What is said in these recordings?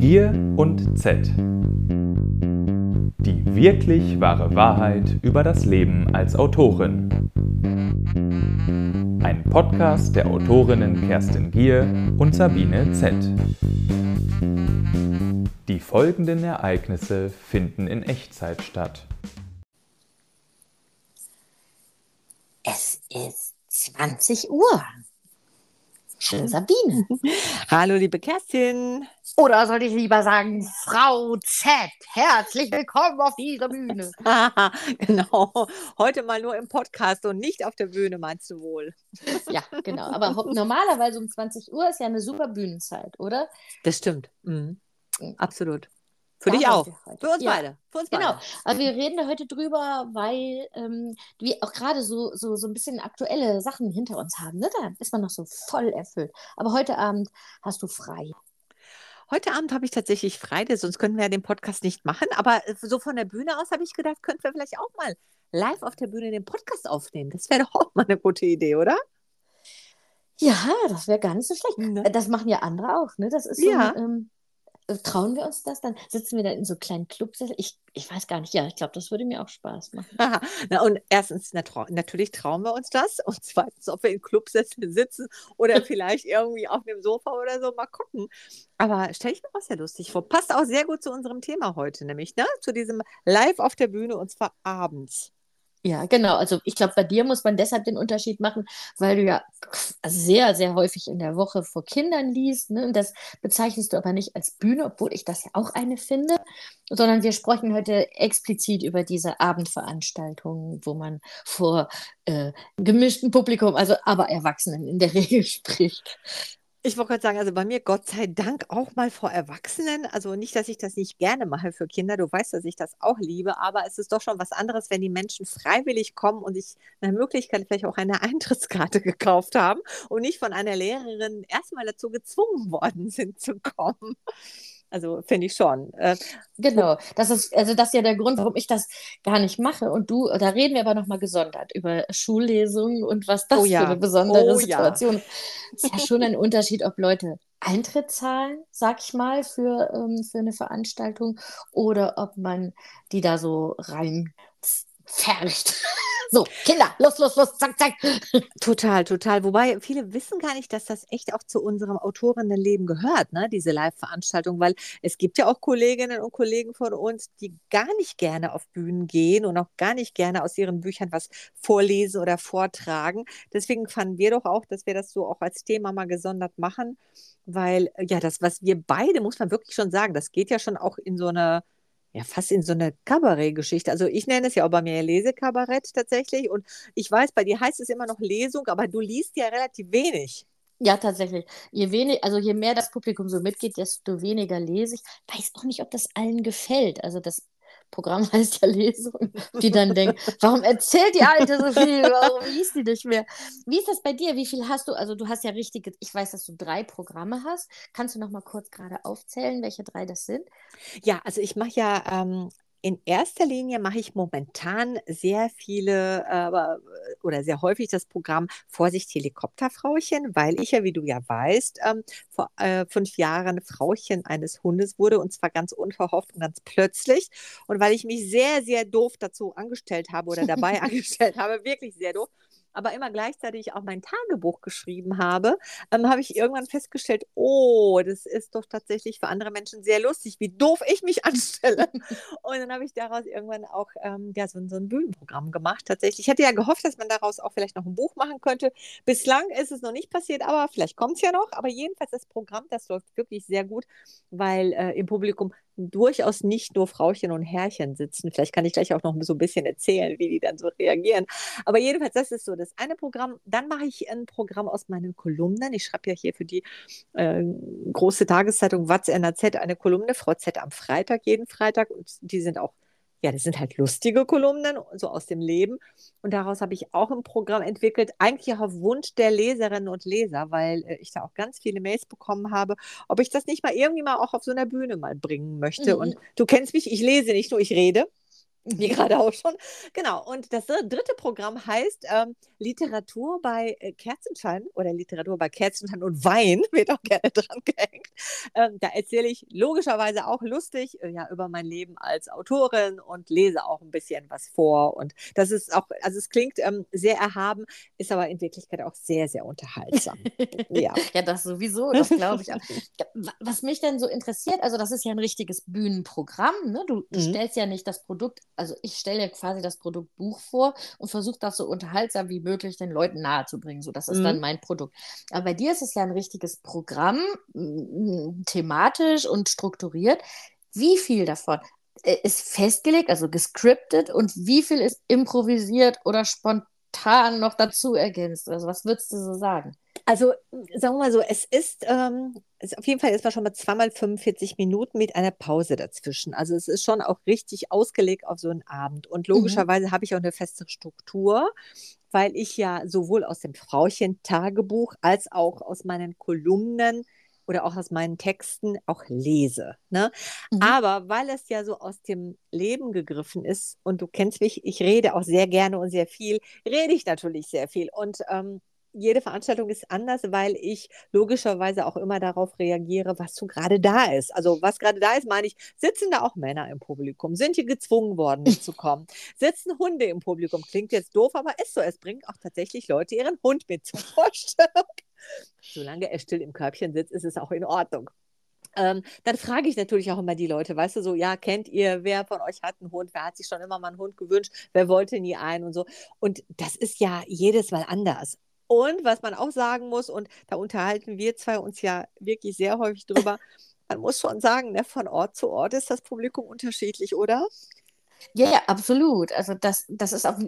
Gier und Z. Die wirklich wahre Wahrheit über das Leben als Autorin. Ein Podcast der Autorinnen Kerstin Gier und Sabine Z. Die folgenden Ereignisse finden in Echtzeit statt. Es ist 20 Uhr. Schön, Sabine. Hallo, liebe Kerstin. Oder sollte ich lieber sagen, Frau Z, herzlich willkommen auf dieser Bühne. genau. Heute mal nur im Podcast und nicht auf der Bühne, meinst du wohl? ja, genau. Aber normalerweise um 20 Uhr ist ja eine super Bühnenzeit, oder? Das stimmt. Mhm. mhm. Absolut. Für dich auch. Für uns ja. beide. Für uns genau. Aber wir reden da heute drüber, weil ähm, wir auch gerade so, so, so ein bisschen aktuelle Sachen hinter uns haben. Ne? Da ist man noch so voll erfüllt. Aber heute Abend hast du frei. Heute Abend habe ich tatsächlich frei, sonst könnten wir ja den Podcast nicht machen. Aber äh, so von der Bühne aus habe ich gedacht, könnten wir vielleicht auch mal live auf der Bühne den Podcast aufnehmen. Das wäre doch auch mal eine gute Idee, oder? Ja, das wäre gar nicht so schlecht. Ne? Das machen ja andere auch. Ne? Das ist so ja. ein, ähm, äh, trauen wir uns das? Dann sitzen wir da in so kleinen Clubsessel. Ich, ich weiß gar nicht, ja, ich glaube, das würde mir auch Spaß machen. na, und erstens, na, trau natürlich trauen wir uns das. Und zweitens, ob wir in Clubsessel sitzen oder vielleicht irgendwie auf dem Sofa oder so, mal gucken. Aber stelle ich mir auch sehr lustig vor. Passt auch sehr gut zu unserem Thema heute, nämlich, ne? Zu diesem Live auf der Bühne und zwar abends. Ja, genau. Also ich glaube, bei dir muss man deshalb den Unterschied machen, weil du ja sehr, sehr häufig in der Woche vor Kindern liest. Ne? Und das bezeichnest du aber nicht als Bühne, obwohl ich das ja auch eine finde, sondern wir sprechen heute explizit über diese Abendveranstaltungen, wo man vor äh, gemischten Publikum, also aber Erwachsenen in der Regel spricht. Ich wollte gerade sagen, also bei mir Gott sei Dank auch mal vor Erwachsenen. Also nicht, dass ich das nicht gerne mache für Kinder. Du weißt, dass ich das auch liebe, aber es ist doch schon was anderes, wenn die Menschen freiwillig kommen und sich nach Möglichkeit vielleicht auch eine Eintrittskarte gekauft haben und nicht von einer Lehrerin erstmal dazu gezwungen worden sind zu kommen. Also finde ich schon. Äh, genau, das ist, also das ist ja der Grund, warum ich das gar nicht mache. Und du, da reden wir aber nochmal gesondert über Schullesungen und was das oh ja. für eine besondere oh Situation ist. Ja. ist ja schon ein Unterschied, ob Leute Eintritt zahlen, sag ich mal, für, ähm, für eine Veranstaltung oder ob man die da so rein pfercht. So, Kinder, los, los, los, zack, zack. Total, total. Wobei viele wissen gar nicht, dass das echt auch zu unserem Autorinnenleben gehört, ne? diese Live-Veranstaltung, weil es gibt ja auch Kolleginnen und Kollegen von uns, die gar nicht gerne auf Bühnen gehen und auch gar nicht gerne aus ihren Büchern was vorlesen oder vortragen. Deswegen fanden wir doch auch, dass wir das so auch als Thema mal gesondert machen, weil ja, das, was wir beide, muss man wirklich schon sagen, das geht ja schon auch in so eine ja, fast in so eine Kabarettgeschichte. Also ich nenne es ja auch bei mir Lesekabarett tatsächlich. Und ich weiß, bei dir heißt es immer noch Lesung, aber du liest ja relativ wenig. Ja, tatsächlich. Je wenig, also je mehr das Publikum so mitgeht, desto weniger lese ich. Weiß auch nicht, ob das allen gefällt. Also das Programm heißt ja Lesung, die dann denken, warum erzählt die Alte so viel? Warum liest die nicht mehr? Wie ist das bei dir? Wie viel hast du? Also du hast ja richtige, ich weiß, dass du drei Programme hast. Kannst du noch mal kurz gerade aufzählen, welche drei das sind? Ja, also ich mache ja ähm, in erster Linie mache ich momentan sehr viele äh, oder sehr häufig das Programm Vorsicht Helikopterfrauchen, weil ich ja, wie du ja weißt, ähm, vor äh, fünf Jahren Frauchen eines Hundes wurde und zwar ganz unverhofft und ganz plötzlich. Und weil ich mich sehr, sehr doof dazu angestellt habe oder dabei angestellt habe, wirklich sehr doof, aber immer gleichzeitig auch mein Tagebuch geschrieben habe, ähm, habe ich irgendwann festgestellt, oh, das ist doch tatsächlich für andere Menschen sehr lustig, wie doof ich mich anstelle. und dann habe ich daraus irgendwann auch ähm, ja, so, so, ein Bühnenprogramm gemacht. Tatsächlich. Ich hätte ja gehofft, dass man daraus auch vielleicht noch ein Buch machen könnte. Bislang ist es noch nicht passiert, aber vielleicht kommt es ja noch. Aber jedenfalls das Programm, das läuft wirklich sehr gut, weil äh, im Publikum durchaus nicht nur Frauchen und Herrchen sitzen. Vielleicht kann ich gleich auch noch so ein bisschen erzählen, wie die dann so reagieren. Aber jedenfalls, das ist so das eine Programm. Dann mache ich ein Programm aus meinen Kolumnen. Ich schreibe ja hier für die äh, große Tageszeitung Watz eine Kolumne, Frau Z am Freitag, jeden Freitag. Und die sind auch ja, das sind halt lustige Kolumnen, so aus dem Leben. Und daraus habe ich auch ein Programm entwickelt, eigentlich auch auf Wunsch der Leserinnen und Leser, weil äh, ich da auch ganz viele Mails bekommen habe, ob ich das nicht mal irgendwie mal auch auf so einer Bühne mal bringen möchte. Mhm. Und du kennst mich, ich lese nicht nur, ich rede. wie gerade auch schon. Genau. Und das dritte Programm heißt ähm, Literatur bei äh, Kerzenschein oder Literatur bei Kerzenschein und Wein, wird auch gerne dran gehängt. Ähm, da erzähle ich logischerweise auch lustig äh, ja, über mein Leben als Autorin und lese auch ein bisschen was vor. Und das ist auch, also es klingt ähm, sehr erhaben, ist aber in Wirklichkeit auch sehr, sehr unterhaltsam. ja. ja, das sowieso, das glaube ich auch. Was mich dann so interessiert, also das ist ja ein richtiges Bühnenprogramm. Ne? Du, du mhm. stellst ja nicht das Produkt also ich stelle quasi das Produkt Buch vor und versuche das so unterhaltsam wie möglich den Leuten nahezubringen. So, das ist mhm. dann mein Produkt. Aber bei dir ist es ja ein richtiges Programm, thematisch und strukturiert. Wie viel davon äh, ist festgelegt, also gescriptet und wie viel ist improvisiert oder spontan noch dazu ergänzt? Also was würdest du so sagen? Also sagen wir mal so, es ist, ähm, es auf jeden Fall ist man schon mal zweimal 45 Minuten mit einer Pause dazwischen. Also es ist schon auch richtig ausgelegt auf so einen Abend. Und mhm. logischerweise mhm. habe ich auch eine feste Struktur, weil ich ja sowohl aus dem Frauchen-Tagebuch als auch aus meinen Kolumnen oder auch aus meinen Texten auch lese. Ne? Mhm. Aber weil es ja so aus dem Leben gegriffen ist und du kennst mich, ich rede auch sehr gerne und sehr viel, rede ich natürlich sehr viel. Und ähm, jede Veranstaltung ist anders, weil ich logischerweise auch immer darauf reagiere, was so gerade da ist. Also was gerade da ist, meine ich, sitzen da auch Männer im Publikum? Sind die gezwungen worden, mitzukommen? sitzen Hunde im Publikum? Klingt jetzt doof, aber ist so. Es bringt auch tatsächlich Leute ihren Hund mit zur Vorstellung. Solange er still im Körbchen sitzt, ist es auch in Ordnung. Ähm, dann frage ich natürlich auch immer die Leute, weißt du, so, ja, kennt ihr, wer von euch hat einen Hund, wer hat sich schon immer mal einen Hund gewünscht, wer wollte nie einen und so. Und das ist ja jedes Mal anders. Und was man auch sagen muss, und da unterhalten wir zwei uns ja wirklich sehr häufig drüber, man muss schon sagen, ne, von Ort zu Ort ist das Publikum unterschiedlich, oder? Ja, ja, absolut. Also das, das ist auch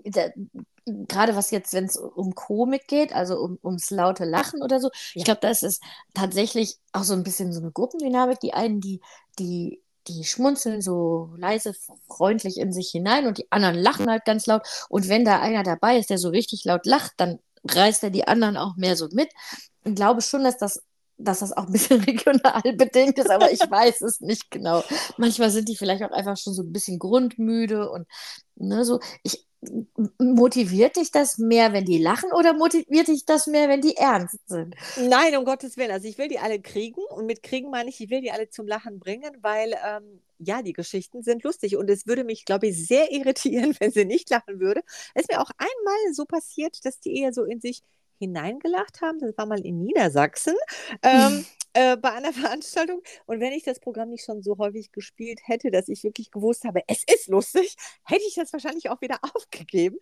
gerade was jetzt, wenn es um Komik geht, also um, ums laute Lachen oder so. Ja. Ich glaube, das ist tatsächlich auch so ein bisschen so eine Gruppendynamik. Die einen, die, die, die schmunzeln so leise, freundlich in sich hinein und die anderen lachen halt ganz laut. Und wenn da einer dabei ist, der so richtig laut lacht, dann reißt er die anderen auch mehr so mit. Ich glaube schon, dass das, dass das auch ein bisschen regional bedingt ist, aber ich weiß es nicht genau. Manchmal sind die vielleicht auch einfach schon so ein bisschen grundmüde und ne, so. Ich, motiviert dich das mehr, wenn die lachen oder motiviert dich das mehr, wenn die ernst sind? Nein, um Gottes Willen. Also ich will die alle kriegen und mit kriegen meine ich, ich will die alle zum Lachen bringen, weil ähm, ja, die Geschichten sind lustig und es würde mich, glaube ich, sehr irritieren, wenn sie nicht lachen würde. Es ist mir auch einmal so passiert, dass die eher so in sich hineingelacht haben. Das war mal in Niedersachsen. Ähm, äh, bei einer Veranstaltung. Und wenn ich das Programm nicht schon so häufig gespielt hätte, dass ich wirklich gewusst habe, es ist lustig, hätte ich das wahrscheinlich auch wieder aufgegeben.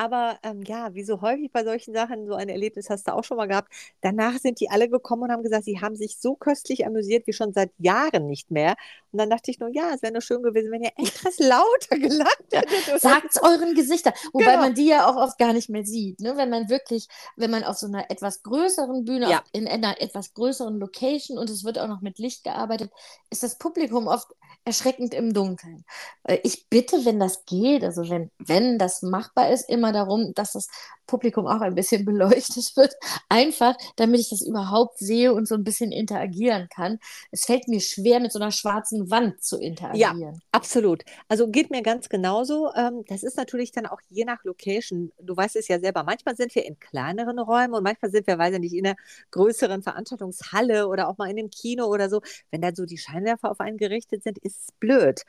Aber ähm, ja, wie so häufig bei solchen Sachen, so ein Erlebnis hast du auch schon mal gehabt. Danach sind die alle gekommen und haben gesagt, sie haben sich so köstlich amüsiert wie schon seit Jahren nicht mehr. Und dann dachte ich nur, ja, es wäre nur schön gewesen, wenn ihr etwas lauter gelacht hättet. Sagt es euren Gesichtern. Wobei genau. man die ja auch oft gar nicht mehr sieht. Ne? Wenn man wirklich, wenn man auf so einer etwas größeren Bühne, ja. in einer etwas größeren Location und es wird auch noch mit Licht gearbeitet, ist das Publikum oft erschreckend im Dunkeln. Äh, ich bitte, wenn das geht, also wenn, wenn das machbar ist, immer darum, dass das Publikum auch ein bisschen beleuchtet wird. Einfach, damit ich das überhaupt sehe und so ein bisschen interagieren kann. Es fällt mir schwer, mit so einer schwarzen Wand zu interagieren. Ja, absolut. Also geht mir ganz genauso. Ähm, das ist natürlich dann auch je nach Location. Du weißt es ja selber. Manchmal sind wir in kleineren Räumen und manchmal sind wir, weiß ich nicht, in einer größeren Veranstaltungshalle oder auch mal in einem Kino oder so. Wenn dann so die Scheinwerfer auf einen gerichtet sind, ist es blöd.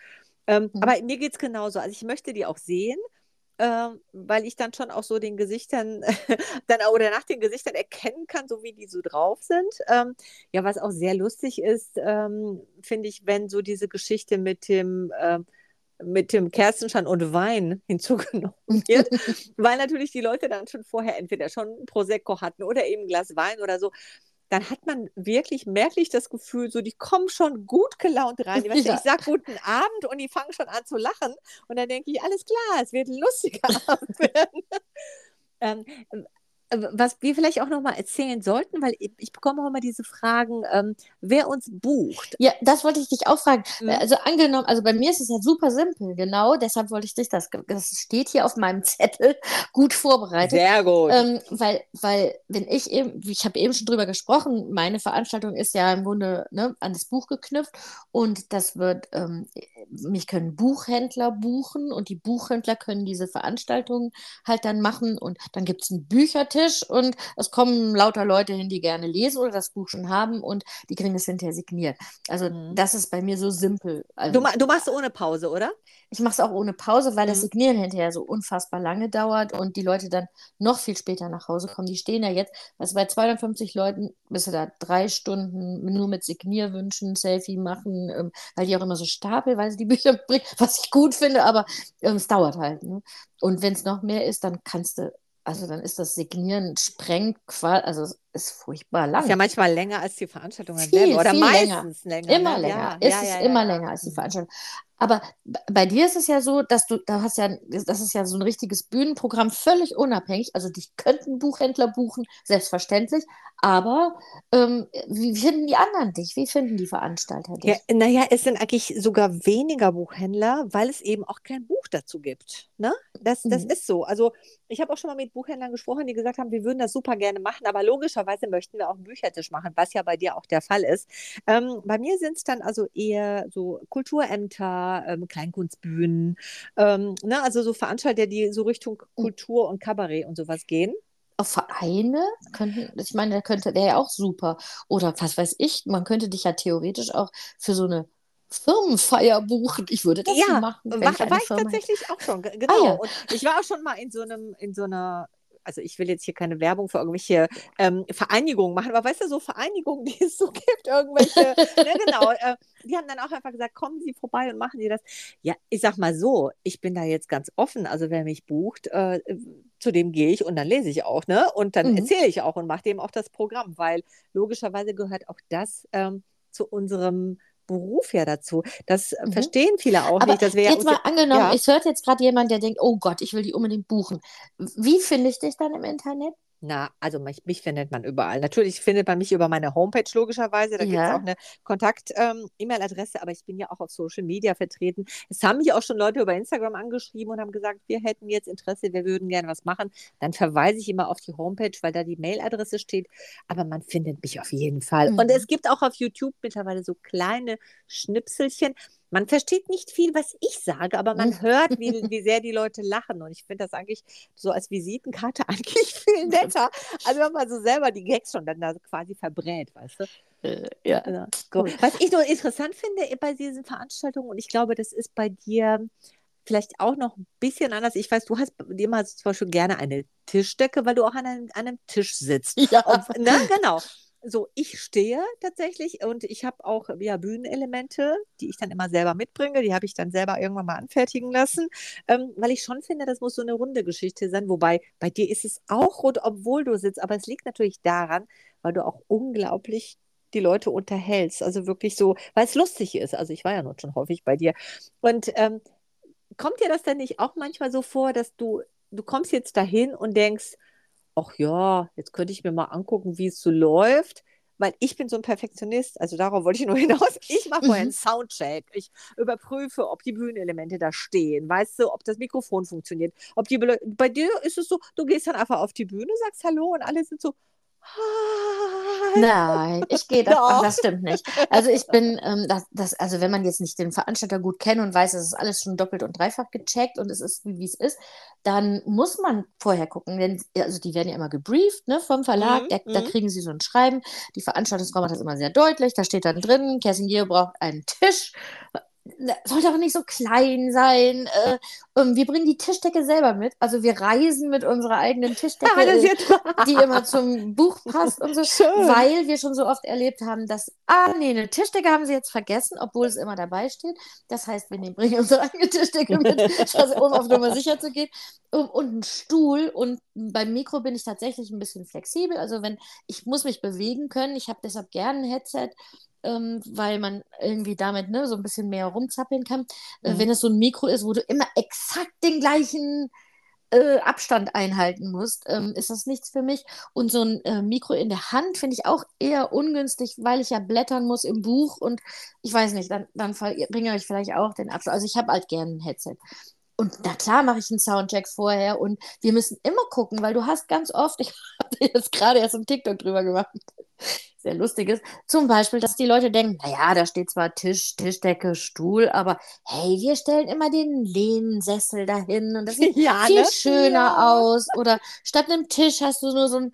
Ähm, mhm. Aber mir geht es genauso. Also ich möchte die auch sehen weil ich dann schon auch so den Gesichtern dann oder nach den Gesichtern erkennen kann, so wie die so drauf sind. Ähm, ja, was auch sehr lustig ist, ähm, finde ich, wenn so diese Geschichte mit dem äh, mit dem Kerzenschein und Wein hinzugenommen wird, weil natürlich die Leute dann schon vorher entweder schon Prosecco hatten oder eben ein Glas Wein oder so dann hat man wirklich merklich das Gefühl, so die kommen schon gut gelaunt rein. Weißt ja. Ich sage guten Abend und die fangen schon an zu lachen. Und dann denke ich, alles klar, es wird ein lustiger Abend werden. ähm, was wir vielleicht auch noch mal erzählen sollten, weil ich, ich bekomme auch immer diese Fragen, ähm, wer uns bucht. Ja, das wollte ich dich auch fragen. Mhm. Also angenommen, also bei mir ist es ja super simpel, genau, deshalb wollte ich dich, das, das steht hier auf meinem Zettel, gut vorbereitet. Sehr gut. Ähm, weil, weil, wenn ich eben, ich habe eben schon drüber gesprochen, meine Veranstaltung ist ja im Grunde ne, an das Buch geknüpft und das wird, ähm, mich können Buchhändler buchen und die Buchhändler können diese Veranstaltungen halt dann machen und dann gibt es einen Büchertisch und es kommen lauter Leute hin, die gerne lesen oder das Buch schon haben und die kriegen es hinterher signiert. Also mhm. das ist bei mir so simpel. Also, du, du machst ohne Pause, oder? Ich mache es auch ohne Pause, weil mhm. das Signieren hinterher so unfassbar lange dauert und die Leute dann noch viel später nach Hause kommen. Die stehen ja jetzt, also bei 250 Leuten bist du da drei Stunden nur mit Signierwünschen, Selfie machen, ähm, weil die auch immer so stapelweise die Bücher bringen, was ich gut finde, aber ähm, es dauert halt. Ne? Und wenn es noch mehr ist, dann kannst du also dann ist das Signieren sprengt quasi, also ist furchtbar lang. Ist ja manchmal länger als die Veranstaltung viel, oder viel meistens länger. länger immer ne? länger. Ja, ist ja, ja, immer länger als die mhm. Veranstaltung. Aber bei dir ist es ja so, dass du, da hast ja, das ist ja so ein richtiges Bühnenprogramm, völlig unabhängig. Also dich könnten Buchhändler buchen, selbstverständlich. Aber ähm, wie finden die anderen dich? Wie finden die Veranstalter dich? Ja, naja, es sind eigentlich sogar weniger Buchhändler, weil es eben auch kein Buch dazu gibt. Ne? Das, das mhm. ist so. Also ich habe auch schon mal mit Buchhändlern gesprochen, die gesagt haben, wir würden das super gerne machen, aber logischerweise möchten wir auch einen Büchertisch machen, was ja bei dir auch der Fall ist. Ähm, bei mir sind es dann also eher so Kulturämter, ähm, Kleinkunstbühnen, ähm, ne, also so Veranstalter, die so Richtung hm. Kultur und Kabarett und sowas gehen. Vereine könnten, ich meine, der könnte, der ja auch super. Oder was weiß ich, man könnte dich ja theoretisch auch für so eine Firmenfeier buchen. Ich würde das ja, machen. War, ich, war ich tatsächlich auch schon, genau. Ah, ja. Und ich war auch schon mal in so einem, in so einer also ich will jetzt hier keine Werbung für irgendwelche ähm, Vereinigungen machen, aber weißt du, so Vereinigungen, die es so gibt, irgendwelche, ne, genau, äh, die haben dann auch einfach gesagt, kommen Sie vorbei und machen Sie das. Ja, ich sag mal so, ich bin da jetzt ganz offen, also wer mich bucht, äh, zu dem gehe ich und dann lese ich auch, ne? Und dann mhm. erzähle ich auch und mache dem auch das Programm, weil logischerweise gehört auch das ähm, zu unserem Beruf ja dazu. Das mhm. verstehen viele auch Aber nicht. Dass wir jetzt mal angenommen, ja. es hört jetzt gerade jemand, der denkt, oh Gott, ich will die unbedingt buchen. Wie finde ich dich dann im Internet? Na, also mich, mich, findet man überall. Natürlich findet man mich über meine Homepage logischerweise. Da ja. gibt es auch eine Kontakt-E-Mail-Adresse, ähm, aber ich bin ja auch auf Social Media vertreten. Es haben mich auch schon Leute über Instagram angeschrieben und haben gesagt, wir hätten jetzt Interesse, wir würden gerne was machen. Dann verweise ich immer auf die Homepage, weil da die Mail-Adresse steht. Aber man findet mich auf jeden Fall. Mhm. Und es gibt auch auf YouTube mittlerweile so kleine Schnipselchen. Man versteht nicht viel, was ich sage, aber man mhm. hört, wie, wie sehr die Leute lachen. Und ich finde das eigentlich so als Visitenkarte eigentlich viel netter. Also wenn man so selber die Gags schon dann da quasi verbrät, weißt du? Äh, ja. Also, cool. Was ich nur interessant finde bei diesen Veranstaltungen, und ich glaube, das ist bei dir vielleicht auch noch ein bisschen anders. Ich weiß, du hast immer zum Beispiel gerne eine Tischdecke, weil du auch an einem, an einem Tisch sitzt. Ja. Und, ne? Genau so, ich stehe tatsächlich und ich habe auch ja, Bühnenelemente, die ich dann immer selber mitbringe. Die habe ich dann selber irgendwann mal anfertigen lassen, ähm, weil ich schon finde, das muss so eine runde Geschichte sein. Wobei bei dir ist es auch rund, obwohl du sitzt. Aber es liegt natürlich daran, weil du auch unglaublich die Leute unterhältst. Also wirklich so, weil es lustig ist. Also ich war ja nun schon häufig bei dir. Und ähm, kommt dir das denn nicht auch manchmal so vor, dass du, du kommst jetzt dahin und denkst, ach ja, jetzt könnte ich mir mal angucken, wie es so läuft. Weil ich bin so ein Perfektionist, also darauf wollte ich nur hinaus. Ich mache vorher einen mhm. Soundcheck. Ich überprüfe, ob die Bühnenelemente da stehen. Weißt du, ob das Mikrofon funktioniert. Ob die Bele Bei dir ist es so, du gehst dann einfach auf die Bühne, sagst Hallo und alle sind so, Nein, ich gehe das, ach, das stimmt nicht. Also ich bin, ähm, das, das, also wenn man jetzt nicht den Veranstalter gut kennt und weiß, es ist alles schon doppelt und dreifach gecheckt und es ist, wie es ist, dann muss man vorher gucken, denn also die werden ja immer gebrieft ne, vom Verlag, mhm, der, da mhm. kriegen sie so ein Schreiben. Die Veranstaltungsfrau macht das immer sehr deutlich, da steht dann drin, Kerstin Gier braucht einen Tisch sollte aber nicht so klein sein. Äh, ähm, wir bringen die Tischdecke selber mit. Also wir reisen mit unserer eigenen Tischdecke, ah, die immer zum Buch passt und so. Schön. Weil wir schon so oft erlebt haben, dass, ah nee, eine Tischdecke haben sie jetzt vergessen, obwohl es immer dabei steht. Das heißt, wir nehmen, bringen unsere eigene Tischdecke mit, um auf Nummer sicher zu gehen. Und, und einen Stuhl. Und beim Mikro bin ich tatsächlich ein bisschen flexibel. Also wenn, ich muss mich bewegen können. Ich habe deshalb gerne ein Headset ähm, weil man irgendwie damit ne, so ein bisschen mehr rumzappeln kann. Äh, mhm. Äh, wenn es so ein Mikro ist, wo du immer exakt den gleichen äh, Abstand einhalten musst, ähm, ist das nichts für mich. Und so ein äh, Mikro in der Hand finde ich auch eher ungünstig, weil ich ja blättern muss im Buch und ich weiß nicht, dann, dann bringe ich vielleicht auch den Abstand. Also ich habe halt gerne ein Headset. Und na klar mache ich einen Soundcheck vorher und wir müssen immer gucken, weil du hast ganz oft, ich habe jetzt gerade erst einen TikTok drüber gemacht, sehr lustig ist, zum Beispiel, dass die Leute denken, naja, da steht zwar Tisch, Tischdecke, Stuhl, aber hey, wir stellen immer den Lehnsessel dahin und das sieht ja, viel ne? schöner ja. aus. Oder statt einem Tisch hast du nur so ein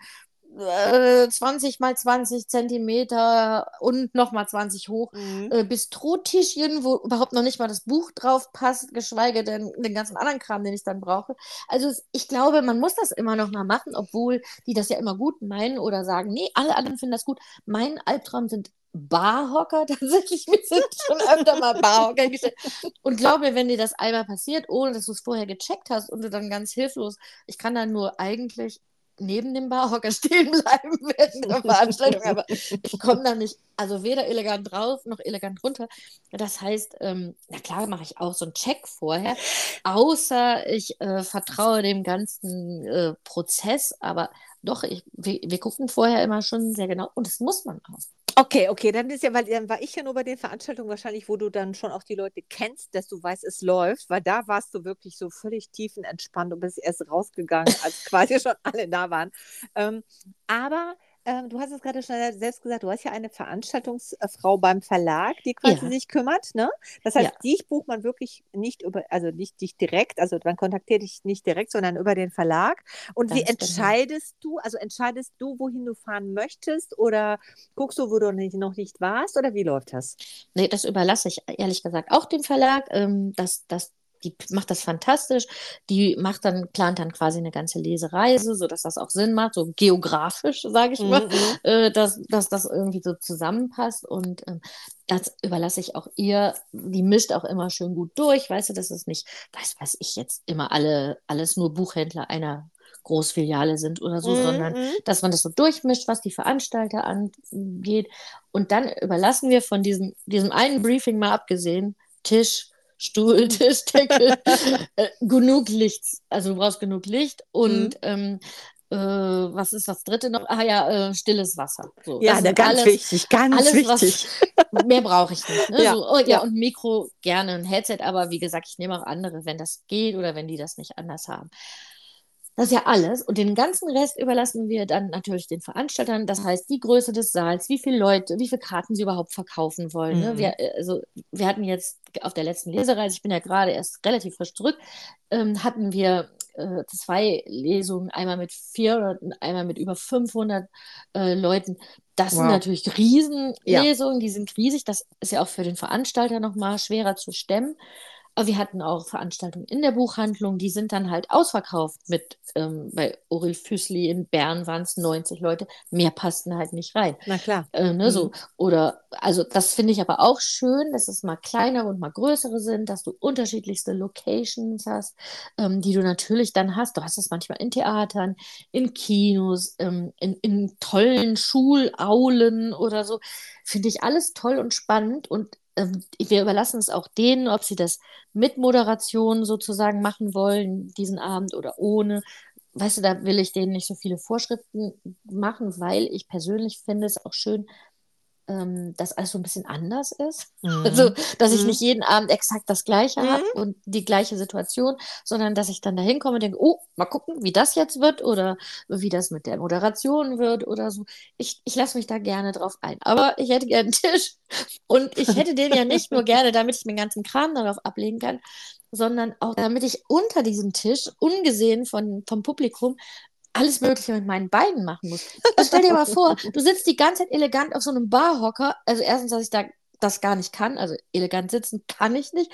20 äh, mal 20 Zentimeter und nochmal 20 hoch, mhm. äh, Bistrotischchen, wo überhaupt noch nicht mal das Buch drauf passt, geschweige denn den ganzen anderen Kram, den ich dann brauche. Also ich glaube, man muss das immer noch mal machen, obwohl die das ja immer gut meinen oder sagen, nee, alle anderen finden das gut. Mein Albtraum sind Barhocker tatsächlich. Wir sind schon öfter mal Barhocker gestellt. Und glaub mir, wenn dir das einmal passiert, ohne dass du es vorher gecheckt hast und du dann ganz hilflos, ich kann dann nur eigentlich neben dem Barhocker stehen bleiben während der Veranstaltung, aber ich komme da nicht, also weder elegant drauf noch elegant runter. Das heißt, ähm, na klar mache ich auch so einen Check vorher, außer ich äh, vertraue dem ganzen äh, Prozess, aber doch, ich, wir, wir gucken vorher immer schon sehr genau und das muss man auch. Okay, okay, dann ist ja, weil dann war ich ja nur bei den Veranstaltungen wahrscheinlich, wo du dann schon auch die Leute kennst, dass du weißt, es läuft, weil da warst du wirklich so völlig tiefenentspannt und bist erst rausgegangen, als quasi schon alle da waren. Ähm, aber ähm, du hast es gerade schon selbst gesagt, du hast ja eine Veranstaltungsfrau beim Verlag, die quasi ja. sich kümmert. Ne? Das heißt, ja. dich bucht man wirklich nicht über, also nicht dich direkt, also man kontaktiert dich nicht direkt, sondern über den Verlag. Und Ganz wie genau. entscheidest genau. du, also entscheidest du, wohin du fahren möchtest oder guckst du, wo du nicht, noch nicht warst oder wie läuft das? Nee, das überlasse ich ehrlich gesagt auch dem Verlag. Ähm, das, das die macht das fantastisch. Die macht dann, plant dann quasi eine ganze Lesereise, sodass das auch Sinn macht, so geografisch, sage ich mal, mhm. äh, dass, dass das irgendwie so zusammenpasst. Und ähm, das überlasse ich auch ihr. Die mischt auch immer schön gut durch. Weißt du, das ist nicht, weiß, weiß ich jetzt, immer alle, alles nur Buchhändler einer Großfiliale sind oder so, mhm. sondern dass man das so durchmischt, was die Veranstalter angeht. Und dann überlassen wir von diesem, diesem einen Briefing mal abgesehen, Tisch, Stuhl, Tisch, Deckel, äh, genug Licht. Also du brauchst genug Licht und mhm. ähm, äh, was ist das dritte noch? Ah ja, äh, stilles Wasser. So, ja, da ganz alles, wichtig, ganz alles, wichtig. Was, mehr brauche ich nicht. Ne? Ja, so, oh, ja, ja, und Mikro gerne ein Headset, aber wie gesagt, ich nehme auch andere, wenn das geht oder wenn die das nicht anders haben. Das ist ja alles. Und den ganzen Rest überlassen wir dann natürlich den Veranstaltern. Das heißt, die Größe des Saals, wie viele Leute, wie viele Karten sie überhaupt verkaufen wollen. Ne? Mhm. Wir, äh, also, wir hatten jetzt auf der letzten Lesereise, ich bin ja gerade erst relativ frisch zurück, ähm, hatten wir äh, zwei Lesungen, einmal mit 400 und einmal mit über 500 äh, Leuten. Das wow. sind natürlich Riesenlesungen, ja. die sind riesig. Das ist ja auch für den Veranstalter nochmal schwerer zu stemmen. Aber wir hatten auch Veranstaltungen in der Buchhandlung, die sind dann halt ausverkauft mit, ähm, bei Aurel Füßli in Bern waren es 90 Leute, mehr passten halt nicht rein. Na klar. Äh, ne, mhm. so. Oder, also das finde ich aber auch schön, dass es mal kleinere und mal größere sind, dass du unterschiedlichste Locations hast, ähm, die du natürlich dann hast. Du hast es manchmal in Theatern, in Kinos, ähm, in, in tollen Schulaulen oder so. Finde ich alles toll und spannend und ähm, wir überlassen es auch denen, ob sie das mit Moderation sozusagen machen wollen, diesen Abend oder ohne. Weißt du, da will ich denen nicht so viele Vorschriften machen, weil ich persönlich finde es auch schön, ähm, dass alles so ein bisschen anders ist. Mhm. Also, dass ich mhm. nicht jeden Abend exakt das Gleiche mhm. habe und die gleiche Situation, sondern dass ich dann da hinkomme und denke, oh, mal gucken, wie das jetzt wird oder wie das mit der Moderation wird oder so. Ich, ich lasse mich da gerne drauf ein. Aber ich hätte gerne einen Tisch und ich hätte den ja nicht nur gerne, damit ich meinen ganzen Kram darauf ablegen kann, sondern auch damit ich unter diesem Tisch, ungesehen von, vom Publikum, alles Mögliche mit meinen Beinen machen muss. Also stell dir mal vor, du sitzt die ganze Zeit elegant auf so einem Barhocker. Also erstens, dass ich da das gar nicht kann, also elegant sitzen kann ich nicht.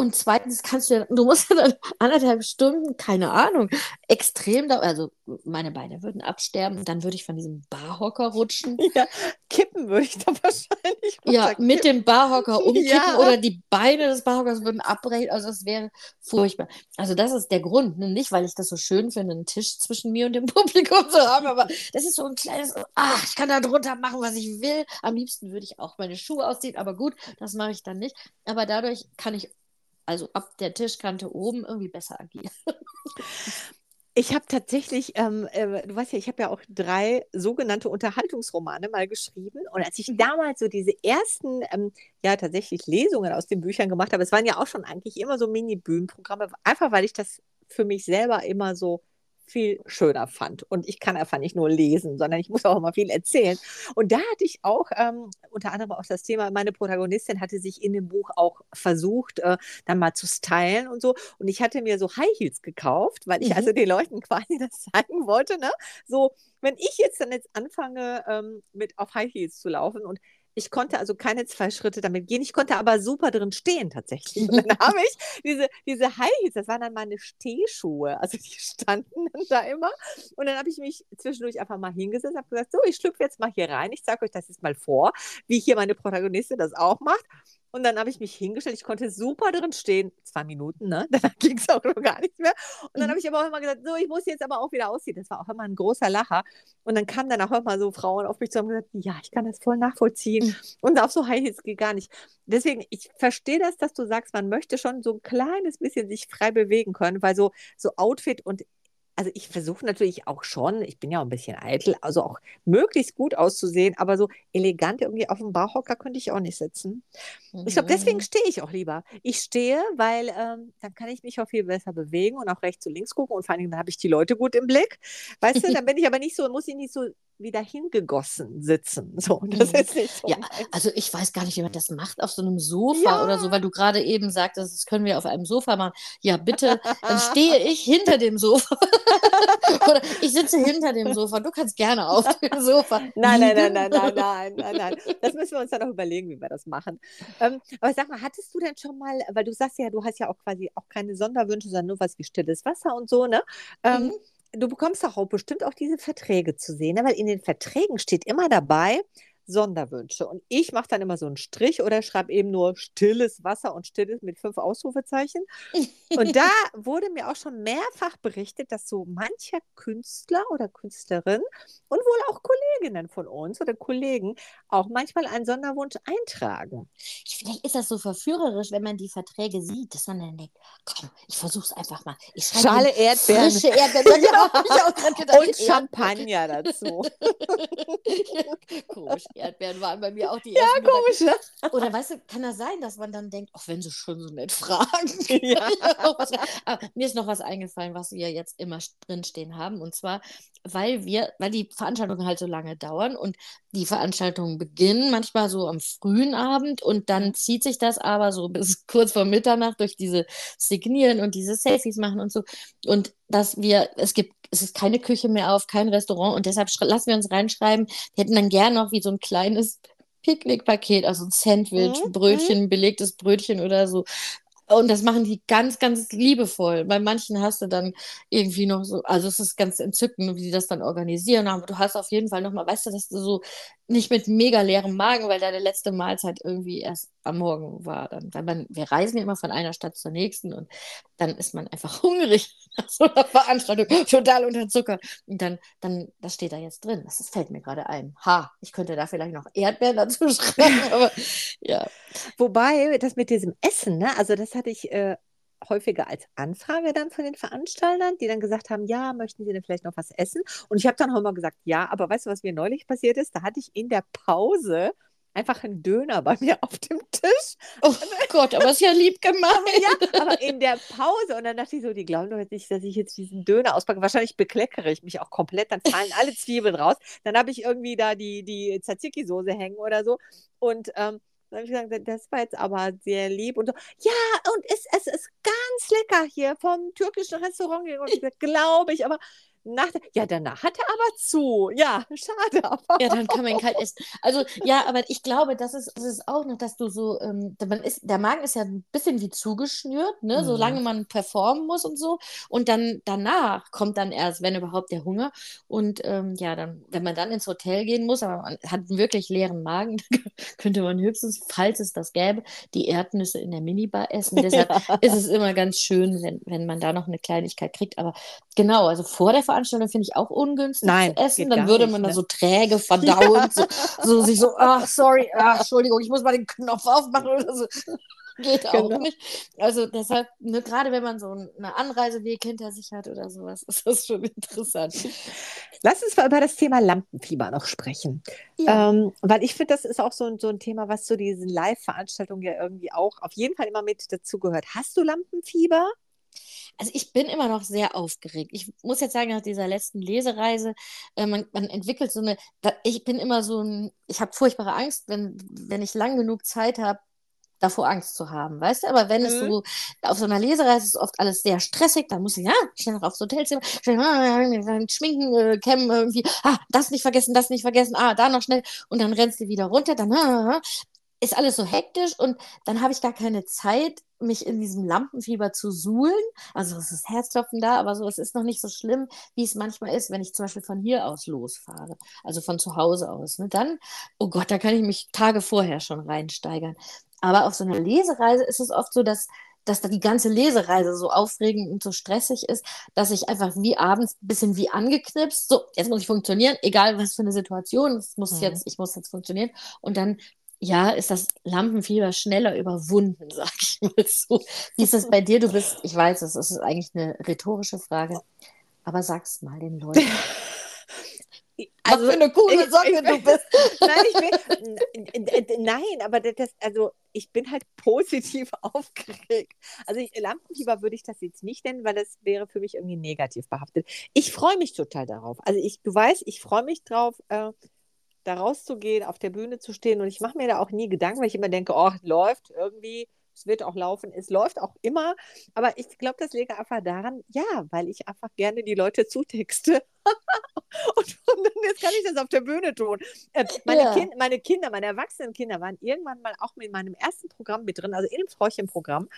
Und zweitens kannst du, du musst dann anderthalb Stunden, keine Ahnung, extrem da, also meine Beine würden absterben, dann würde ich von diesem Barhocker rutschen. Ja, kippen würde ich da wahrscheinlich. Ja, mit dem Barhocker umkippen ja. oder die Beine des Barhockers würden abbrechen, also das wäre furchtbar. Also das ist der Grund, ne? nicht weil ich das so schön finde, einen Tisch zwischen mir und dem Publikum zu haben, aber das ist so ein kleines, ach, ich kann da drunter machen, was ich will. Am liebsten würde ich auch meine Schuhe ausziehen, aber gut, das mache ich dann nicht. Aber dadurch kann ich also ab der Tischkante oben irgendwie besser agieren. Ich habe tatsächlich, ähm, äh, du weißt ja, ich habe ja auch drei sogenannte Unterhaltungsromane mal geschrieben. Und als ich mhm. damals so diese ersten, ähm, ja, tatsächlich Lesungen aus den Büchern gemacht habe, es waren ja auch schon eigentlich immer so Mini-Bühnenprogramme, einfach weil ich das für mich selber immer so viel schöner fand. Und ich kann einfach nicht nur lesen, sondern ich muss auch immer viel erzählen. Und da hatte ich auch ähm, unter anderem auch das Thema, meine Protagonistin hatte sich in dem Buch auch versucht, äh, dann mal zu stylen und so. Und ich hatte mir so High Heels gekauft, weil ich mhm. also den Leuten quasi das zeigen wollte. Ne? So, wenn ich jetzt dann jetzt anfange, ähm, mit auf High Heels zu laufen und ich konnte also keine zwei Schritte damit gehen. Ich konnte aber super drin stehen tatsächlich. Und dann habe ich diese, diese High Heels, das waren dann meine Stehschuhe. Also die standen dann da immer. Und dann habe ich mich zwischendurch einfach mal hingesetzt und habe gesagt, so, ich schlüpfe jetzt mal hier rein. Ich zeige euch das jetzt mal vor, wie hier meine Protagonistin das auch macht. Und dann habe ich mich hingestellt. Ich konnte super drin stehen. Zwei Minuten, ne? Danach ging es auch noch gar nicht mehr. Und dann mhm. habe ich aber auch immer gesagt, so, ich muss jetzt aber auch wieder ausziehen. Das war auch immer ein großer Lacher. Und dann kamen dann auch immer so Frauen auf mich zu und gesagt, ja, ich kann das voll nachvollziehen. Mhm. Und auf so High Heels geht gar nicht. Deswegen, ich verstehe das, dass du sagst, man möchte schon so ein kleines bisschen sich frei bewegen können, weil so, so Outfit und also ich versuche natürlich auch schon, ich bin ja auch ein bisschen eitel, also auch möglichst gut auszusehen, aber so elegant irgendwie auf dem Bauhocker könnte ich auch nicht sitzen. Mhm. Ich glaube, deswegen stehe ich auch lieber. Ich stehe, weil ähm, dann kann ich mich auch viel besser bewegen und auch rechts und links gucken und vor allen Dingen dann habe ich die Leute gut im Blick. Weißt du, dann bin ich aber nicht so, muss ich nicht so wieder hingegossen sitzen. So, das mhm. ist nicht so. Ja, also ich weiß gar nicht, wie man das macht auf so einem Sofa ja. oder so, weil du gerade eben sagtest, das können wir auf einem Sofa machen. Ja, bitte, dann stehe ich hinter dem Sofa. oder ich sitze hinter dem Sofa. Du kannst gerne auf dem Sofa. Nein, nein, nein, nein, nein, nein, nein, nein. Das müssen wir uns dann noch überlegen, wie wir das machen. Ähm, aber sag mal, hattest du denn schon mal, weil du sagst ja, du hast ja auch quasi auch keine Sonderwünsche, sondern nur was wie stilles Wasser und so, ne? Ähm, mhm du bekommst doch auch bestimmt auch diese Verträge zu sehen, ne? weil in den Verträgen steht immer dabei, Sonderwünsche. Und ich mache dann immer so einen Strich oder schreibe eben nur stilles Wasser und stilles mit fünf Ausrufezeichen. Und da wurde mir auch schon mehrfach berichtet, dass so mancher Künstler oder Künstlerin und wohl auch Kolleginnen von uns oder Kollegen auch manchmal einen Sonderwunsch eintragen. Vielleicht ist das so verführerisch, wenn man die Verträge sieht, dass man dann denkt, komm, ich versuche es einfach mal. Ich Schale Erdbeeren. Frische Erdbeeren. genau, und Champagner dazu. Komisch. Erdbeeren waren bei mir auch die ersten. Ja, komisch, ne? Oder weißt du, kann das sein, dass man dann denkt, auch wenn sie schon so nett fragen. Ja. Aber mir ist noch was eingefallen, was wir jetzt immer drinstehen haben. Und zwar, weil wir, weil die Veranstaltungen halt so lange dauern und die Veranstaltungen beginnen manchmal so am frühen Abend und dann zieht sich das aber so bis kurz vor Mitternacht durch diese Signieren und diese Selfies machen und so. Und dass wir, es gibt, es ist keine Küche mehr auf, kein Restaurant und deshalb lassen wir uns reinschreiben, wir hätten dann gern noch wie so ein kleines Picknickpaket, also ein Sandwich, mhm. Brötchen, mhm. belegtes Brötchen oder so, und das machen die ganz, ganz liebevoll. Bei manchen hast du dann irgendwie noch so, also es ist ganz entzückend, wie die das dann organisieren. Aber du hast auf jeden Fall nochmal, weißt du, dass du so nicht mit mega leerem Magen, weil deine letzte Mahlzeit irgendwie erst am Morgen war. Dann, weil man, wir reisen ja immer von einer Stadt zur nächsten und dann ist man einfach hungrig nach so einer Veranstaltung, total unter Zucker. Und dann, dann, das steht da jetzt drin. Das, das fällt mir gerade ein. Ha, ich könnte da vielleicht noch Erdbeeren dazu schreiben, aber ja. Wobei, das mit diesem Essen, ne, also das hatte ich äh, häufiger als Anfrage dann von den Veranstaltern, die dann gesagt haben, ja, möchten Sie denn vielleicht noch was essen? Und ich habe dann auch immer gesagt, ja, aber weißt du, was mir neulich passiert ist? Da hatte ich in der Pause einfach einen Döner bei mir auf dem Tisch. Oh Gott, aber ist ja lieb gemacht. ja, aber in der Pause. Und dann dachte ich so, die glauben doch jetzt nicht, dass ich jetzt diesen Döner auspacke. Wahrscheinlich bekleckere ich mich auch komplett. Dann fallen alle Zwiebeln raus. Dann habe ich irgendwie da die, die Tzatziki-Soße hängen oder so. Und ähm, habe ich gesagt, das war jetzt aber sehr lieb. Und so, ja, und es, es ist ganz lecker hier vom türkischen Restaurant. Und ich glaube ich, aber nach, ja, danach hat er aber zu. Ja, schade. Aber ja, dann kann man ihn kalt essen. Also, ja, aber ich glaube, das ist, das ist auch noch, dass du so, ähm, man ist, der Magen ist ja ein bisschen wie zugeschnürt, ne, mhm. solange man performen muss und so. Und dann danach kommt dann erst, wenn überhaupt, der Hunger. Und ähm, ja, dann, wenn man dann ins Hotel gehen muss, aber man hat einen wirklich leeren Magen, könnte man höchstens, falls es das gäbe, die Erdnüsse in der Minibar essen. Deshalb ja. ist es immer ganz schön, wenn, wenn man da noch eine Kleinigkeit kriegt. Aber genau, also vor der Live-Veranstaltung finde ich auch ungünstig Nein, zu essen. Dann würde man nicht, da ne? so träge verdauen, ja. so, so sich so, ach, sorry, ach, Entschuldigung, ich muss mal den Knopf aufmachen oder so. Geht auch genau. nicht. Also deshalb, ne, gerade wenn man so einen Anreiseweg hinter sich hat oder sowas, ist das schon interessant. Lass uns mal über das Thema Lampenfieber noch sprechen. Ja. Ähm, weil ich finde, das ist auch so ein, so ein Thema, was zu diesen Live-Veranstaltungen ja irgendwie auch auf jeden Fall immer mit dazugehört. Hast du Lampenfieber? Also ich bin immer noch sehr aufgeregt. Ich muss jetzt sagen, nach dieser letzten Lesereise, äh, man, man, entwickelt so eine, ich bin immer so ein, ich habe furchtbare Angst, wenn, wenn ich lang genug Zeit habe, davor Angst zu haben, weißt du? Aber wenn mhm. es so auf so einer Lesereise ist oft alles sehr stressig, dann muss ich ja schnell noch aufs Hotelzimmer, schnell ah, schminken, äh, kämmen irgendwie, ah, das nicht vergessen, das nicht vergessen, ah, da noch schnell und dann rennst du wieder runter, dann ah, ah ist alles so hektisch und dann habe ich gar keine Zeit, mich in diesem Lampenfieber zu suhlen. Also es ist Herzklopfen da, aber so, es ist noch nicht so schlimm, wie es manchmal ist, wenn ich zum Beispiel von hier aus losfahre, also von zu Hause aus. Ne? Dann, oh Gott, da kann ich mich Tage vorher schon reinsteigern. Aber auf so einer Lesereise ist es oft so, dass dass da die ganze Lesereise so aufregend und so stressig ist, dass ich einfach wie abends ein bisschen wie angeknipst, so, jetzt muss ich funktionieren, egal was für eine Situation, es muss mhm. jetzt, ich muss jetzt funktionieren. Und dann, ja, ist das Lampenfieber schneller überwunden, sag ich mal so. Wie ist das bei dir? Du bist, ich weiß, es ist eigentlich eine rhetorische Frage, aber sag's mal den Leuten. Also, Was für eine coole Socke ich, du bist. nein, ich bin, nein, aber das, also ich bin halt positiv aufgeregt. Also ich, Lampenfieber würde ich das jetzt nicht nennen, weil das wäre für mich irgendwie negativ behaftet. Ich freue mich total darauf. Also ich, du weißt, ich freue mich drauf, äh, da rauszugehen, auf der Bühne zu stehen und ich mache mir da auch nie Gedanken, weil ich immer denke, oh, läuft irgendwie es wird auch laufen, es läuft auch immer. Aber ich glaube, das liegt einfach daran, ja, weil ich einfach gerne die Leute zutexte. und, und jetzt kann ich das auf der Bühne tun. Äh, meine, ja. kind, meine Kinder, meine erwachsenen Kinder waren irgendwann mal auch in meinem ersten Programm mit drin, also in dem Frauchenprogramm,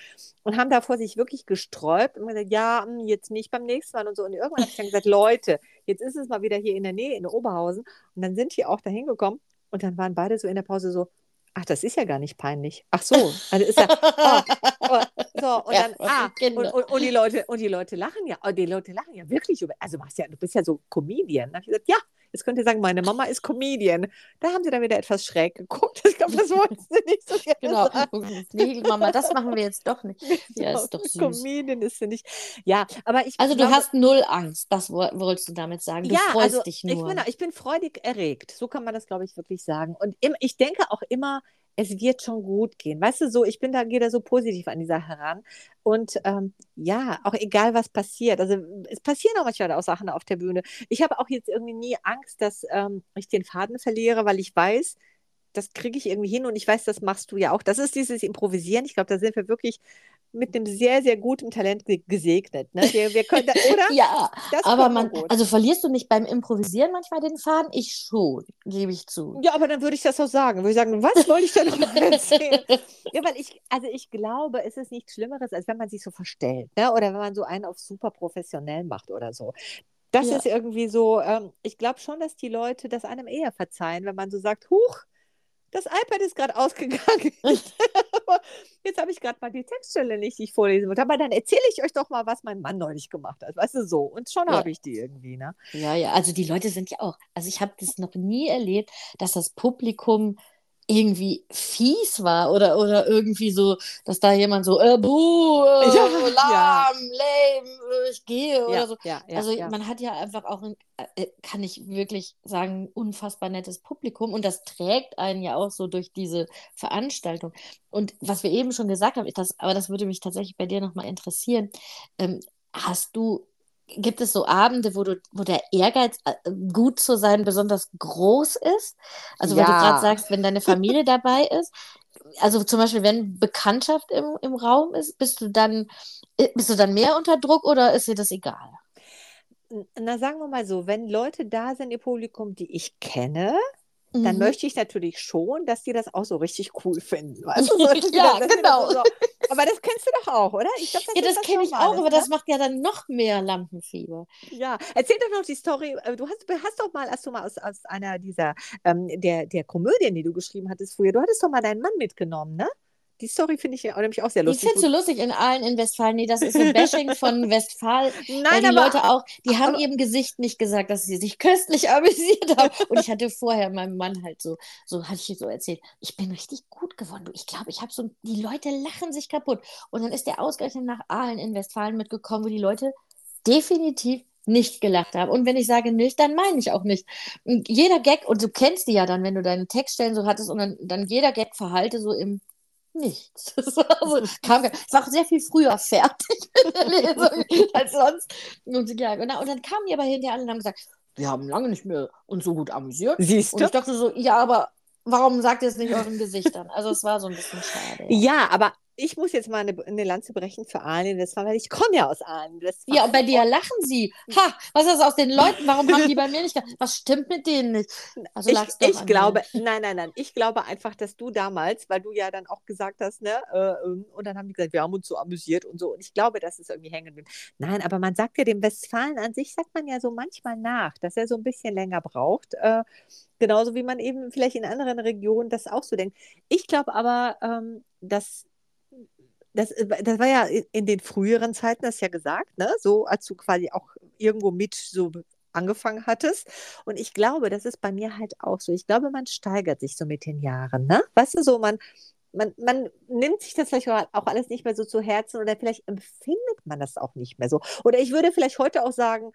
und haben davor sich wirklich gesträubt und gesagt, ja, hm, jetzt nicht beim nächsten Mal und so. Und irgendwann habe ich dann gesagt, Leute, jetzt ist es mal wieder hier in der Nähe, in Oberhausen. Und dann sind die auch da hingekommen und dann waren beide so in der Pause so, Ach, das ist ja gar nicht peinlich. Ach so, also ist ja, oh, oh, so und dann ah und, und, und, die Leute und die Leute lachen ja, oh, die Leute lachen ja wirklich über. Also machst ja, du bist ja so Comedian. Da habe ich gesagt, ja, Jetzt könnt ihr sagen, meine Mama ist Comedian. Da haben sie dann wieder etwas schräg geguckt. Ich glaube, das wollten sie nicht so gerne Genau. Sagen. Nee, Mama, das machen wir jetzt doch nicht. Ja, ist doch süß. Comedian ist sie nicht. Ja, aber ich Also, glaube, du hast null Angst, das wolltest du damit sagen. Du ja, freust also, dich nur. Ich bin, ich bin freudig erregt. So kann man das, glaube ich, wirklich sagen. Und im, ich denke auch immer, es wird schon gut gehen. Weißt du, so, ich bin da, gehe da so positiv an die Sache heran. Und ähm, ja, auch egal, was passiert. Also es passieren auch manchmal auch Sachen auf der Bühne. Ich habe auch jetzt irgendwie nie Angst, dass ähm, ich den Faden verliere, weil ich weiß, das kriege ich irgendwie hin und ich weiß, das machst du ja auch. Das ist dieses Improvisieren. Ich glaube, da sind wir wirklich mit einem sehr, sehr guten Talent gesegnet. Ne? Wir, wir können da, oder? ja, aber man, also verlierst du nicht beim Improvisieren manchmal den Faden? Ich schon, gebe ich zu. Ja, aber dann würde ich das auch sagen. Würde ich sagen, was wollte ich denn noch erzählen? ja, weil ich, also ich glaube, es ist nichts Schlimmeres, als wenn man sich so verstellt. Ne? Oder wenn man so einen auf super professionell macht oder so. Das ja. ist irgendwie so, ähm, ich glaube schon, dass die Leute das einem eher verzeihen, wenn man so sagt, huch, das iPad ist gerade ausgegangen. Jetzt habe ich gerade mal die Textstelle nicht, die ich vorlesen wollte. Aber dann erzähle ich euch doch mal, was mein Mann neulich gemacht hat. Weißt du, so. Und schon ja. habe ich die irgendwie, ne? Ja, ja. Also die Leute sind ja auch. Also ich habe das noch nie erlebt, dass das Publikum irgendwie fies war oder, oder irgendwie so, dass da jemand so, äh, buh, äh, ja, lahm, ja. lame, äh, ich gehe ja, oder so. also man hat ja einfach auch, ein, äh, kann ich wirklich sagen, unfassbar nettes Publikum und das trägt einen ja auch so durch diese Veranstaltung. Und was wir eben schon gesagt haben, das, aber das würde mich tatsächlich bei dir nochmal interessieren, ähm, hast du gibt es so Abende, wo du, wo der Ehrgeiz, äh, gut zu sein, besonders groß ist? Also, ja. weil du gerade sagst, wenn deine Familie dabei ist, also zum Beispiel, wenn Bekanntschaft im, im Raum ist, bist du dann, äh, bist du dann mehr unter Druck oder ist dir das egal? Na, sagen wir mal so, wenn Leute da sind im Publikum, die ich kenne, dann mhm. möchte ich natürlich schon, dass die das auch so richtig cool finden. Weißt du? So, ja, genau. So, aber das kennst du doch auch, oder? Ich glaub, das ja, das, das kenne ich auch, aber ne? das macht ja dann noch mehr Lampenfieber. Ja, erzähl doch noch die Story. Äh, du hast, hast doch mal, hast du mal aus, aus einer dieser, ähm, der, der Komödien, die du geschrieben hattest früher, du hattest doch mal deinen Mann mitgenommen, ne? Die Story finde ich nämlich auch sehr lustig. Ich finde es so lustig in allen in Westfalen. Nee, das ist ein Bashing von Westfalen. Nein, weil die aber, Leute auch, die haben ihrem Gesicht nicht gesagt, dass sie sich köstlich amüsiert haben. Und ich hatte vorher meinem Mann halt so, so hatte ich so erzählt, ich bin richtig gut geworden. Ich glaube, ich habe so, die Leute lachen sich kaputt. Und dann ist der ausgerechnet nach Aalen in Westfalen mitgekommen, wo die Leute definitiv nicht gelacht haben. Und wenn ich sage nicht, dann meine ich auch nicht. Und jeder Gag, und du kennst die ja dann, wenn du deinen Textstellen so hattest, und dann, dann jeder Gag verhalte so im Nichts. Es war, so, kam, es war auch sehr viel früher fertig mit der Lesung als sonst. Und, ja, genau. und dann kamen die aber hinterher alle und haben gesagt, wir haben lange nicht mehr uns so gut amüsiert. Siehst du? Und ich dachte so, ja, aber warum sagt ihr es nicht euren Gesichtern? Also es war so ein bisschen schade. Ja, ja aber ich muss jetzt mal eine, eine Lanze brechen für Aalen Westfalen, weil ich komme ja aus Westfalen. Ja, und bei dir lachen sie. Ha, was ist das aus den Leuten? Warum haben die bei mir nicht? Was stimmt mit denen nicht? Also ich, ich glaube, mir. nein, nein, nein. Ich glaube einfach, dass du damals, weil du ja dann auch gesagt hast, ne, äh, ähm, und dann haben die gesagt, wir haben uns so amüsiert und so. Und ich glaube, dass es irgendwie hängen. Nein, aber man sagt ja dem Westfalen an sich, sagt man ja so manchmal nach, dass er so ein bisschen länger braucht. Äh, genauso wie man eben vielleicht in anderen Regionen das auch so denkt. Ich glaube aber, ähm, dass das, äh, das war ja in den früheren Zeiten, das ja gesagt, ne? so als du quasi auch irgendwo mit so angefangen hattest. Und ich glaube, das ist bei mir halt auch so. Ich glaube, man steigert sich so mit den Jahren. Ne? Weißt du, so man, man, man nimmt sich das vielleicht auch alles nicht mehr so zu Herzen oder vielleicht empfindet man das auch nicht mehr so. Oder ich würde vielleicht heute auch sagen,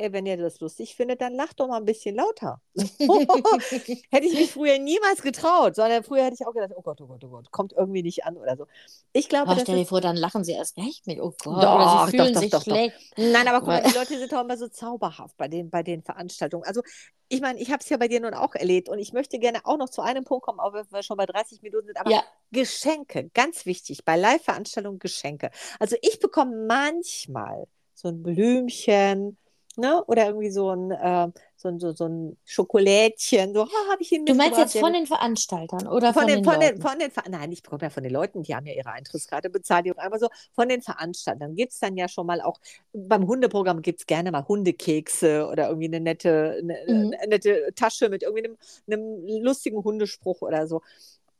ey, wenn ihr das lustig findet, dann lacht doch mal ein bisschen lauter. hätte ich mich früher niemals getraut, sondern früher hätte ich auch gedacht, oh Gott, oh Gott, oh Gott, kommt irgendwie nicht an oder so. Ich glaube, oh, stell dir vor, dann lachen sie erst recht nicht. Oh Gott, doch, oder sie fühlen doch, sich doch, schlecht. Doch. Nein, aber guck mal, die Leute sind auch immer so zauberhaft bei den, bei den Veranstaltungen. Also ich meine, ich habe es ja bei dir nun auch erlebt und ich möchte gerne auch noch zu einem Punkt kommen, auch wenn wir schon bei 30 Minuten sind, aber ja. Geschenke, ganz wichtig, bei Live-Veranstaltungen Geschenke. Also ich bekomme manchmal so ein Blümchen, ne? Oder irgendwie so ein, äh, so ein, so, so ein Schokolädchen, so, oh, habe ich ihn Du meinst jetzt von den Veranstaltern oder von, von den, den, von den, von den, Nein, ich bekomme ja von den Leuten, die haben ja ihre Eintrittskarte bezahlt, aber so von den Veranstaltern gibt es dann ja schon mal auch, beim Hundeprogramm gibt es gerne mal Hundekekse oder irgendwie eine nette, eine, mhm. eine nette Tasche mit irgendwie einem, einem lustigen Hundespruch oder so.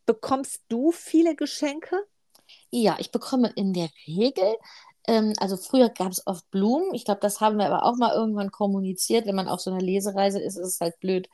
Bekommst du viele Geschenke? Ja, ich bekomme in der Regel ähm, also früher gab es oft Blumen. Ich glaube, das haben wir aber auch mal irgendwann kommuniziert. Wenn man auf so einer Lesereise ist, ist es halt blöd.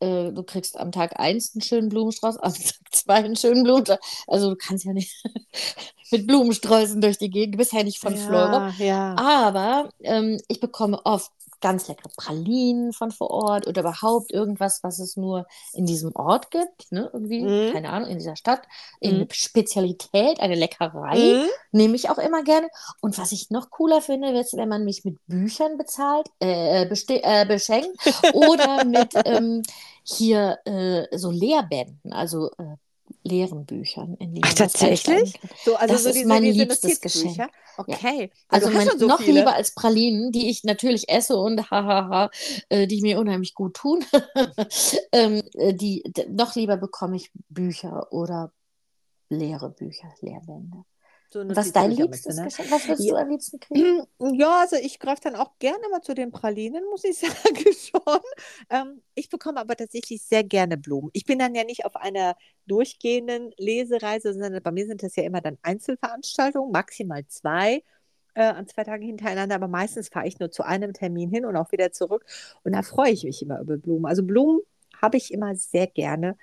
Äh, du kriegst am Tag 1 einen schönen Blumenstrauß, am Tag 2 einen schönen Blumenstrauß. Also du kannst ja nicht mit Blumensträußen durch die Gegend. Du bist ja nicht von ja, Flora. Ja. Aber ähm, ich bekomme oft ganz leckere Pralinen von vor Ort oder überhaupt irgendwas, was es nur in diesem Ort gibt, ne? irgendwie, mm. keine Ahnung, in dieser Stadt, mm. eine Spezialität, eine Leckerei, mm. nehme ich auch immer gerne. Und was ich noch cooler finde, ist, wenn man mich mit Büchern bezahlt, äh, äh, beschenkt oder mit ähm, hier äh, so Lehrbänden, also äh, leeren Büchern. In Ach, tatsächlich? So, also das so ist diese, mein diese liebstes Geschenk. Okay. Also, also mein, so noch viele. lieber als Pralinen, die ich natürlich esse und hahaha, äh, die mir unheimlich gut tun. ähm, äh, die, noch lieber bekomme ich Bücher oder leere Bücher, Lehrwände. So was ist dein liebstes ne? Was würdest ja. du am liebsten kriegen? Ja, also ich greife dann auch gerne mal zu den Pralinen, muss ich sagen schon. Ähm, ich bekomme aber tatsächlich sehr gerne Blumen. Ich bin dann ja nicht auf einer durchgehenden Lesereise, sondern bei mir sind das ja immer dann Einzelveranstaltungen, maximal zwei äh, an zwei Tagen hintereinander, aber meistens fahre ich nur zu einem Termin hin und auch wieder zurück. Und da freue ich mich immer über Blumen. Also Blumen habe ich immer sehr gerne,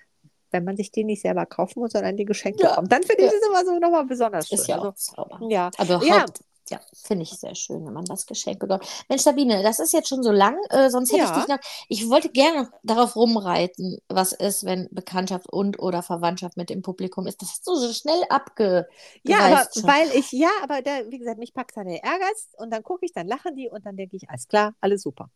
wenn man sich die nicht selber kaufen muss, sondern die Geschenke ja. bekommt. Dann finde ich das immer so nochmal besonders schön. Ist ja also, auch Zauber. Ja, aber ja. Haupt, ja, finde ich sehr schön, wenn man das Geschenk bekommt. Mensch, Sabine, das ist jetzt schon so lang, äh, sonst hätte ja. ich dich noch. Ich wollte gerne darauf rumreiten, was ist, wenn Bekanntschaft und oder Verwandtschaft mit dem Publikum ist. Das hast du so schnell abge. Ja, aber schon. weil ich, ja, aber da, wie gesagt, mich packt dann der Ehrgeiz und dann gucke ich, dann lachen die und dann denke ich, alles klar, alles super.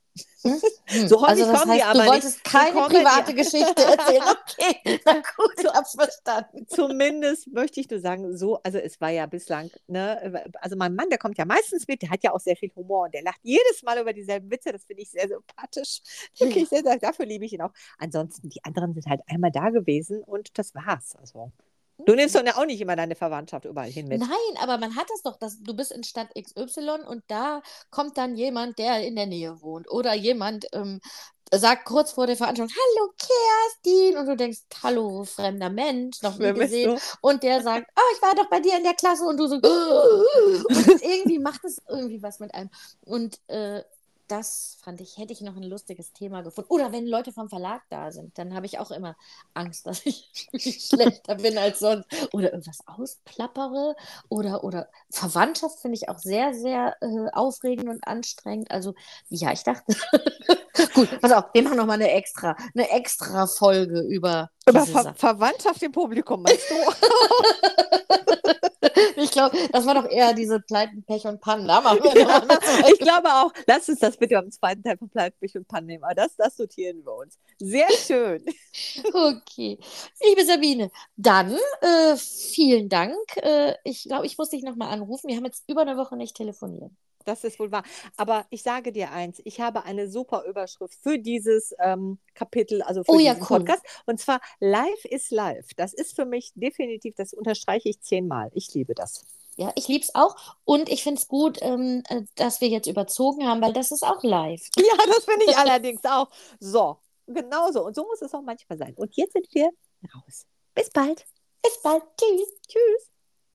Hm? So häufig also kommen heißt, die aber Du wolltest nicht. keine private die, Geschichte erzählen. Okay, na gut, ich hab's verstanden. Zumindest möchte ich nur sagen, so, also es war ja bislang, ne, also mein Mann, der kommt ja meistens mit, der hat ja auch sehr viel Humor und der lacht jedes Mal über dieselben Witze. Das finde ich sehr sympathisch. Wirklich sehr, sehr, dafür liebe ich ihn auch. Ansonsten, die anderen sind halt einmal da gewesen und das war's. Also. Du nimmst doch auch nicht immer deine Verwandtschaft überall hin mit. Nein, aber man hat das doch, dass du bist in Stadt XY und da kommt dann jemand, der in der Nähe wohnt oder jemand, ähm, sagt kurz vor der Veranstaltung, hallo Kerstin. Und du denkst, hallo, fremder Mensch, noch nie gesehen. Und der sagt, oh, ich war doch bei dir in der Klasse. Und du so, und irgendwie macht es irgendwie was mit einem. Und äh, das fand ich, hätte ich noch ein lustiges Thema gefunden. Oder wenn Leute vom Verlag da sind, dann habe ich auch immer Angst, dass ich schlechter bin als sonst. Oder irgendwas ausplappere. Oder, oder Verwandtschaft finde ich auch sehr, sehr äh, aufregend und anstrengend. Also, ja, ich dachte. Gut, pass auf, wir machen nochmal eine extra, eine extra Folge über. Über Ver Verwandtschaft im Publikum, meinst du? ich glaube, das war doch eher diese Pleiten, Pech und Pannen. ich glaube auch. Lass uns das bitte am zweiten Teil von Pleiten, Pech und Pannen nehmen. Aber das, das notieren wir uns. Sehr schön. okay. Liebe Sabine, dann äh, vielen Dank. Äh, ich glaube, ich muss dich nochmal anrufen. Wir haben jetzt über eine Woche nicht telefoniert. Das ist wohl wahr. Aber ich sage dir eins, ich habe eine super Überschrift für dieses ähm, Kapitel, also für oh, diesen ja, cool. Podcast. Und zwar Life is Life. Das ist für mich definitiv, das unterstreiche ich zehnmal. Ich liebe das. Ja, ich liebe es auch. Und ich finde es gut, ähm, äh, dass wir jetzt überzogen haben, weil das ist auch live. Ja, das finde ich allerdings auch. So, genau so. Und so muss es auch manchmal sein. Und jetzt sind wir raus. Bis bald. Bis bald. Tschüss. Tschüss.